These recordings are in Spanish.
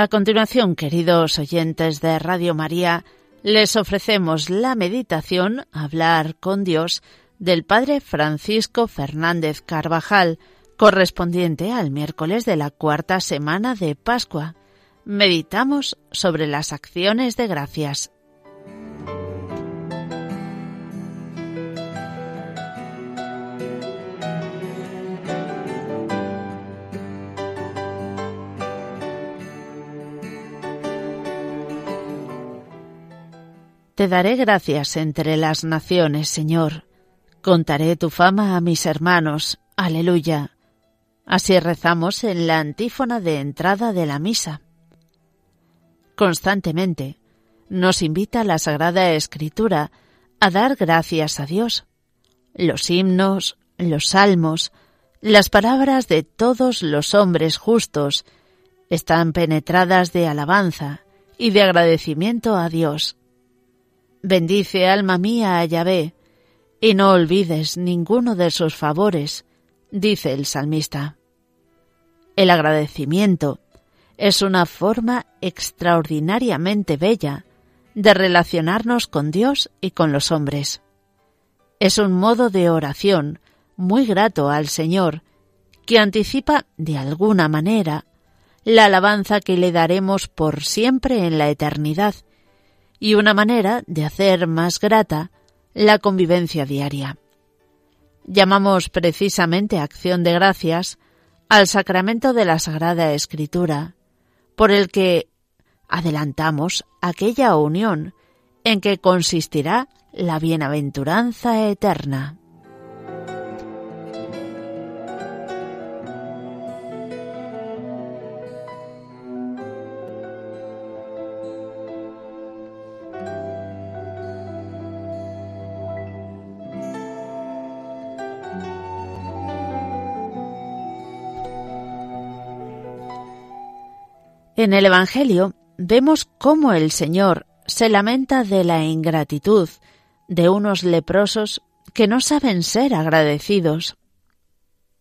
A continuación, queridos oyentes de Radio María, les ofrecemos la meditación Hablar con Dios del Padre Francisco Fernández Carvajal, correspondiente al miércoles de la cuarta semana de Pascua. Meditamos sobre las acciones de gracias. Te daré gracias entre las naciones, Señor. Contaré tu fama a mis hermanos. Aleluya. Así rezamos en la antífona de entrada de la misa. Constantemente nos invita la Sagrada Escritura a dar gracias a Dios. Los himnos, los salmos, las palabras de todos los hombres justos están penetradas de alabanza y de agradecimiento a Dios. Bendice, alma mía, a Yahvé, y no olvides ninguno de sus favores, dice el salmista. El agradecimiento es una forma extraordinariamente bella de relacionarnos con Dios y con los hombres. Es un modo de oración muy grato al Señor, que anticipa de alguna manera la alabanza que le daremos por siempre en la eternidad y una manera de hacer más grata la convivencia diaria. Llamamos precisamente acción de gracias al sacramento de la Sagrada Escritura, por el que adelantamos aquella unión en que consistirá la bienaventuranza eterna. En el Evangelio vemos cómo el Señor se lamenta de la ingratitud de unos leprosos que no saben ser agradecidos.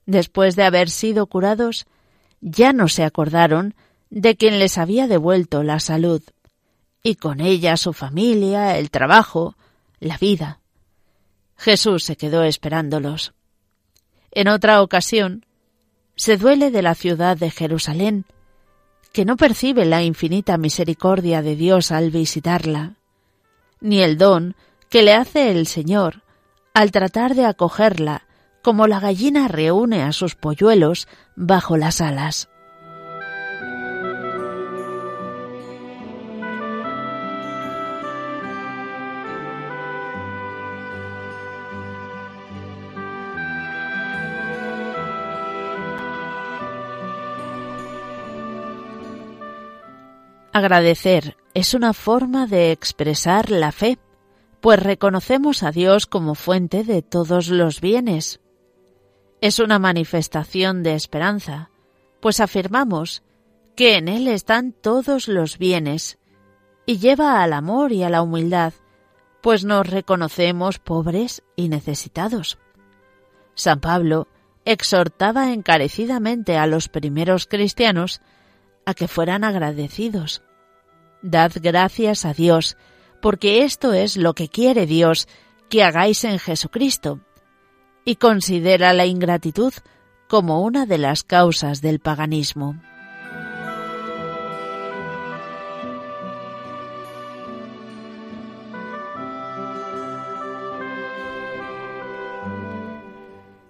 Después de haber sido curados, ya no se acordaron de quien les había devuelto la salud, y con ella su familia, el trabajo, la vida. Jesús se quedó esperándolos. En otra ocasión, se duele de la ciudad de Jerusalén, que no percibe la infinita misericordia de Dios al visitarla, ni el don que le hace el Señor al tratar de acogerla como la gallina reúne a sus polluelos bajo las alas. Agradecer es una forma de expresar la fe, pues reconocemos a Dios como fuente de todos los bienes. Es una manifestación de esperanza, pues afirmamos que en Él están todos los bienes, y lleva al amor y a la humildad, pues nos reconocemos pobres y necesitados. San Pablo exhortaba encarecidamente a los primeros cristianos a que fueran agradecidos. Dad gracias a Dios, porque esto es lo que quiere Dios que hagáis en Jesucristo, y considera la ingratitud como una de las causas del paganismo.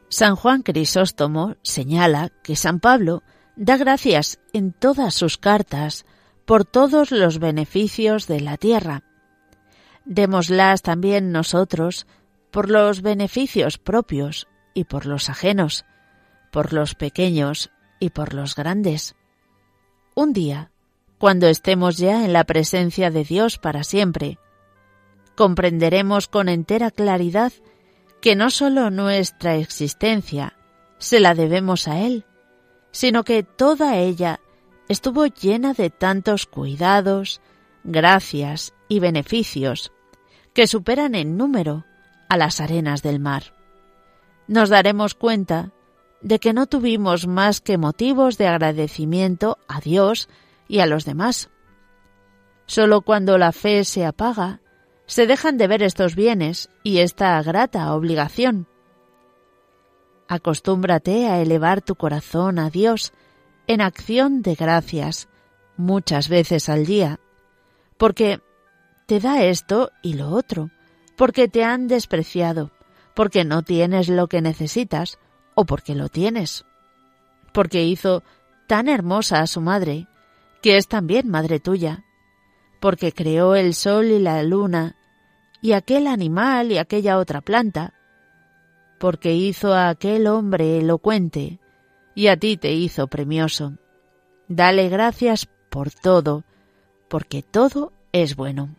San Juan Crisóstomo señala que San Pablo da gracias en todas sus cartas por todos los beneficios de la tierra. Démoslas también nosotros por los beneficios propios y por los ajenos, por los pequeños y por los grandes. Un día, cuando estemos ya en la presencia de Dios para siempre, comprenderemos con entera claridad que no sólo nuestra existencia se la debemos a Él, sino que toda ella estuvo llena de tantos cuidados, gracias y beneficios que superan en número a las arenas del mar. Nos daremos cuenta de que no tuvimos más que motivos de agradecimiento a Dios y a los demás. Solo cuando la fe se apaga, se dejan de ver estos bienes y esta grata obligación. Acostúmbrate a elevar tu corazón a Dios en acción de gracias muchas veces al día, porque te da esto y lo otro, porque te han despreciado, porque no tienes lo que necesitas o porque lo tienes, porque hizo tan hermosa a su madre, que es también madre tuya, porque creó el sol y la luna, y aquel animal y aquella otra planta, porque hizo a aquel hombre elocuente, y a ti te hizo premioso. Dale gracias por todo, porque todo es bueno.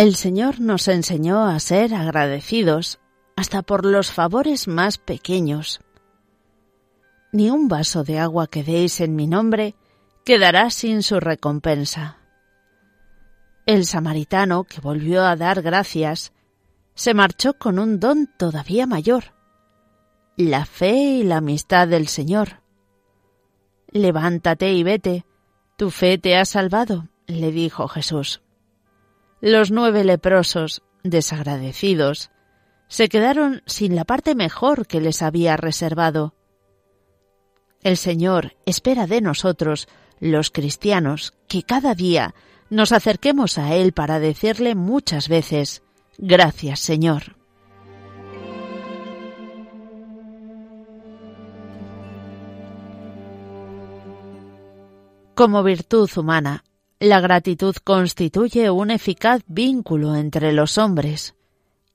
El Señor nos enseñó a ser agradecidos hasta por los favores más pequeños. Ni un vaso de agua que deis en mi nombre quedará sin su recompensa. El samaritano, que volvió a dar gracias, se marchó con un don todavía mayor, la fe y la amistad del Señor. Levántate y vete, tu fe te ha salvado, le dijo Jesús. Los nueve leprosos, desagradecidos, se quedaron sin la parte mejor que les había reservado. El Señor espera de nosotros, los cristianos, que cada día nos acerquemos a Él para decirle muchas veces, Gracias, Señor. Como virtud humana, la gratitud constituye un eficaz vínculo entre los hombres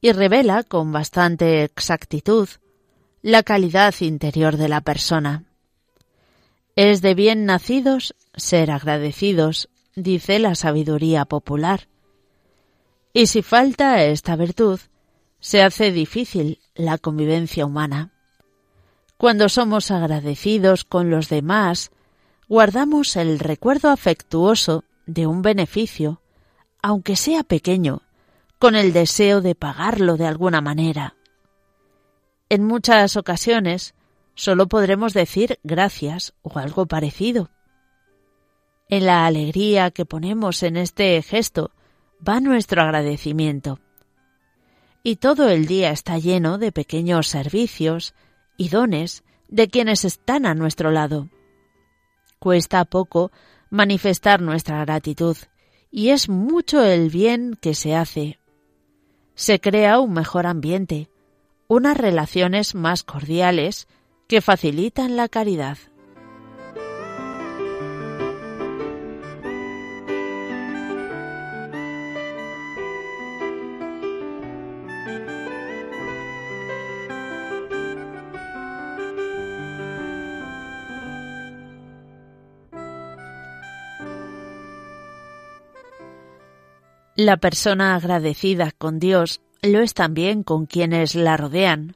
y revela con bastante exactitud la calidad interior de la persona. Es de bien nacidos ser agradecidos, dice la sabiduría popular. Y si falta esta virtud, se hace difícil la convivencia humana. Cuando somos agradecidos con los demás, guardamos el recuerdo afectuoso de un beneficio, aunque sea pequeño, con el deseo de pagarlo de alguna manera. En muchas ocasiones solo podremos decir gracias o algo parecido. En la alegría que ponemos en este gesto va nuestro agradecimiento. Y todo el día está lleno de pequeños servicios y dones de quienes están a nuestro lado. Cuesta poco manifestar nuestra gratitud, y es mucho el bien que se hace. Se crea un mejor ambiente, unas relaciones más cordiales que facilitan la caridad. La persona agradecida con Dios lo es también con quienes la rodean.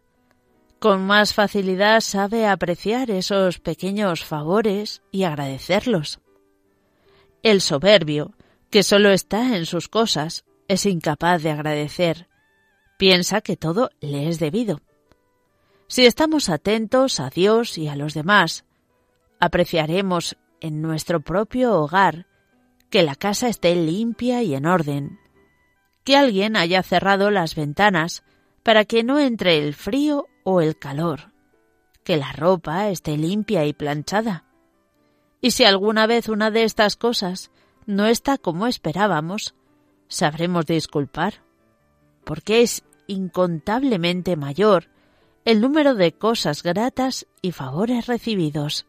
Con más facilidad sabe apreciar esos pequeños favores y agradecerlos. El soberbio, que solo está en sus cosas, es incapaz de agradecer. Piensa que todo le es debido. Si estamos atentos a Dios y a los demás, apreciaremos en nuestro propio hogar que la casa esté limpia y en orden, que alguien haya cerrado las ventanas para que no entre el frío o el calor, que la ropa esté limpia y planchada. Y si alguna vez una de estas cosas no está como esperábamos, sabremos disculpar, porque es incontablemente mayor el número de cosas gratas y favores recibidos.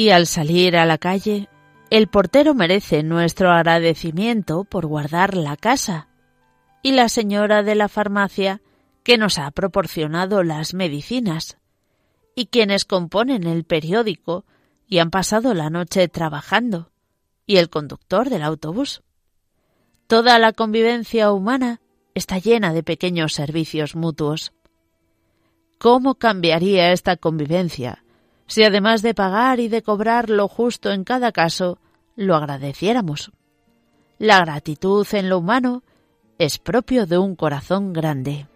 Y al salir a la calle, el portero merece nuestro agradecimiento por guardar la casa, y la señora de la farmacia que nos ha proporcionado las medicinas, y quienes componen el periódico y han pasado la noche trabajando, y el conductor del autobús. Toda la convivencia humana está llena de pequeños servicios mutuos. ¿Cómo cambiaría esta convivencia si además de pagar y de cobrar lo justo en cada caso, lo agradeciéramos. La gratitud en lo humano es propio de un corazón grande.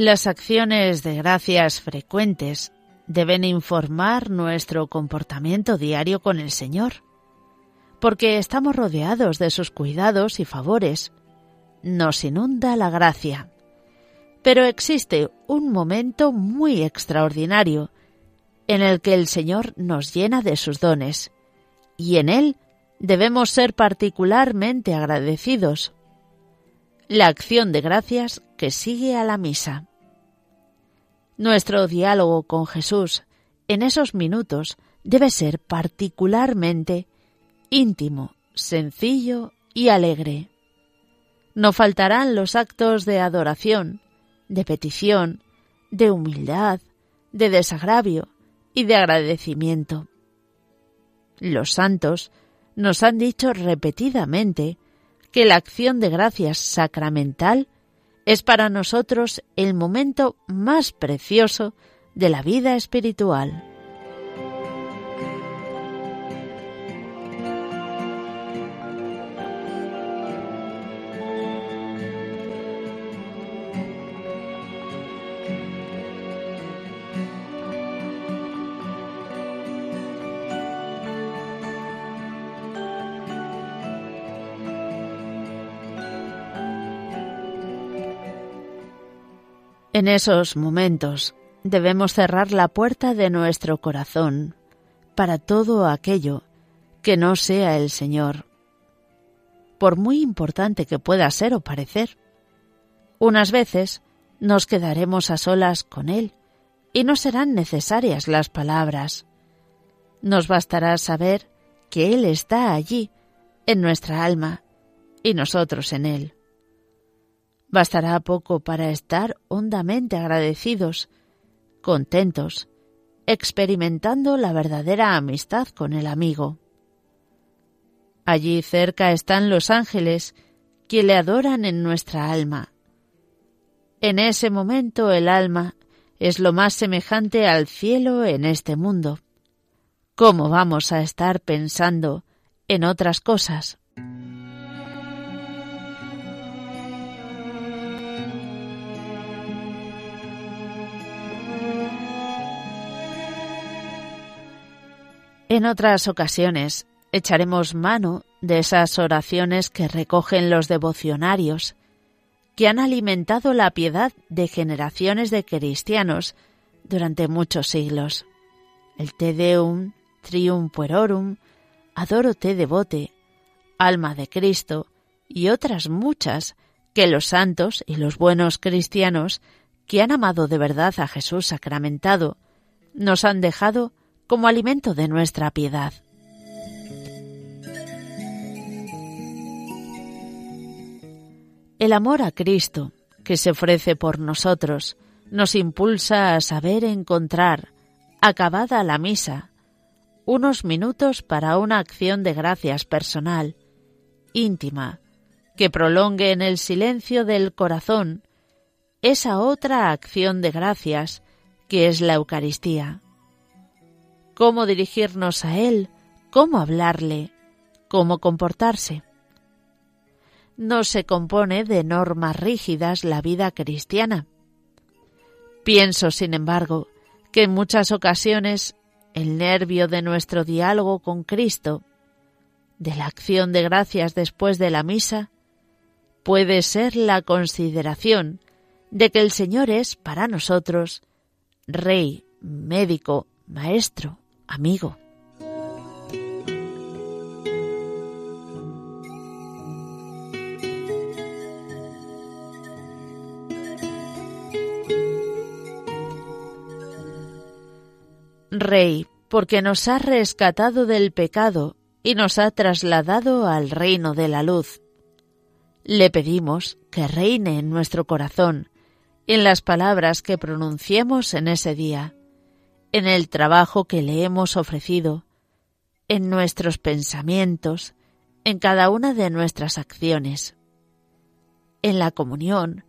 Las acciones de gracias frecuentes deben informar nuestro comportamiento diario con el Señor, porque estamos rodeados de sus cuidados y favores. Nos inunda la gracia. Pero existe un momento muy extraordinario en el que el Señor nos llena de sus dones, y en él debemos ser particularmente agradecidos. La acción de gracias que sigue a la misa. Nuestro diálogo con Jesús en esos minutos debe ser particularmente íntimo, sencillo y alegre. No faltarán los actos de adoración, de petición, de humildad, de desagravio y de agradecimiento. Los santos nos han dicho repetidamente que la acción de gracias sacramental es para nosotros el momento más precioso de la vida espiritual. En esos momentos debemos cerrar la puerta de nuestro corazón para todo aquello que no sea el Señor, por muy importante que pueda ser o parecer. Unas veces nos quedaremos a solas con Él y no serán necesarias las palabras. Nos bastará saber que Él está allí, en nuestra alma, y nosotros en Él. Bastará poco para estar hondamente agradecidos, contentos, experimentando la verdadera amistad con el amigo. Allí cerca están los ángeles que le adoran en nuestra alma. En ese momento el alma es lo más semejante al cielo en este mundo. ¿Cómo vamos a estar pensando en otras cosas? En otras ocasiones echaremos mano de esas oraciones que recogen los devocionarios, que han alimentado la piedad de generaciones de cristianos durante muchos siglos. El Te Deum, Trium Puerorum, Adoro te devote, Alma de Cristo y otras muchas que los santos y los buenos cristianos que han amado de verdad a Jesús sacramentado nos han dejado como alimento de nuestra piedad. El amor a Cristo, que se ofrece por nosotros, nos impulsa a saber encontrar, acabada la misa, unos minutos para una acción de gracias personal, íntima, que prolongue en el silencio del corazón esa otra acción de gracias que es la Eucaristía. Cómo dirigirnos a Él, cómo hablarle, cómo comportarse. No se compone de normas rígidas la vida cristiana. Pienso, sin embargo, que en muchas ocasiones el nervio de nuestro diálogo con Cristo, de la acción de gracias después de la misa, puede ser la consideración de que el Señor es para nosotros Rey, médico, maestro, amigo. Rey, porque nos ha rescatado del pecado y nos ha trasladado al reino de la luz. Le pedimos que reine en nuestro corazón, en las palabras que pronunciemos en ese día, en el trabajo que le hemos ofrecido, en nuestros pensamientos, en cada una de nuestras acciones. En la comunión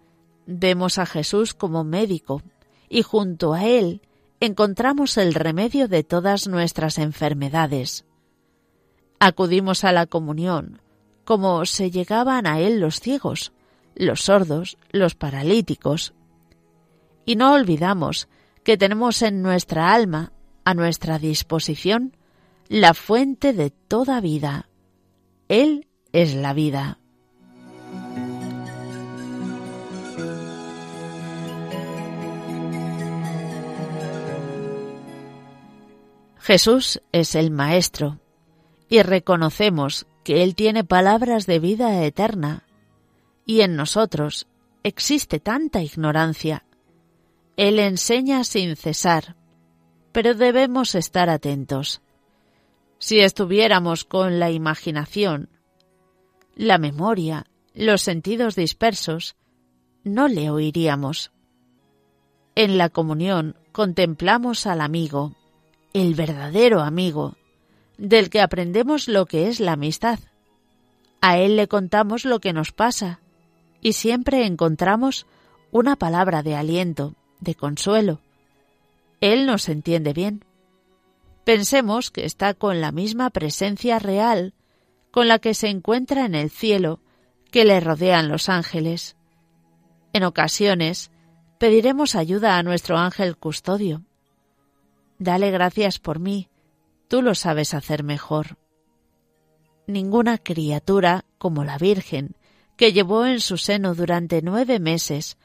vemos a Jesús como médico y junto a Él encontramos el remedio de todas nuestras enfermedades. Acudimos a la comunión como se llegaban a Él los ciegos, los sordos, los paralíticos. Y no olvidamos que tenemos en nuestra alma, a nuestra disposición, la fuente de toda vida. Él es la vida. Jesús es el Maestro, y reconocemos que Él tiene palabras de vida eterna, y en nosotros existe tanta ignorancia. Él enseña sin cesar, pero debemos estar atentos. Si estuviéramos con la imaginación, la memoria, los sentidos dispersos, no le oiríamos. En la comunión contemplamos al amigo, el verdadero amigo, del que aprendemos lo que es la amistad. A él le contamos lo que nos pasa y siempre encontramos una palabra de aliento, de consuelo. Él nos entiende bien. Pensemos que está con la misma presencia real con la que se encuentra en el cielo, que le rodean los ángeles. En ocasiones pediremos ayuda a nuestro ángel custodio. Dale gracias por mí, tú lo sabes hacer mejor. Ninguna criatura como la Virgen, que llevó en su seno durante nueve meses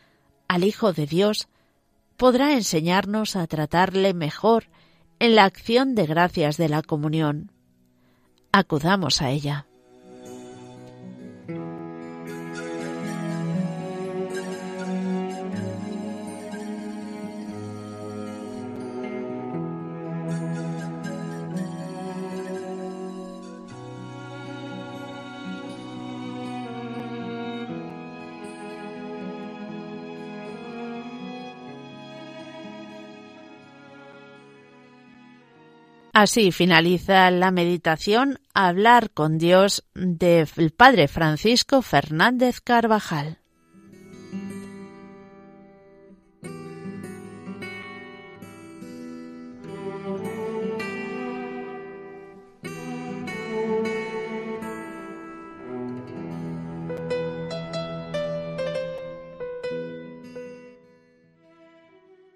al Hijo de Dios, podrá enseñarnos a tratarle mejor en la acción de gracias de la comunión. Acudamos a ella. Así finaliza la meditación Hablar con Dios del Padre Francisco Fernández Carvajal.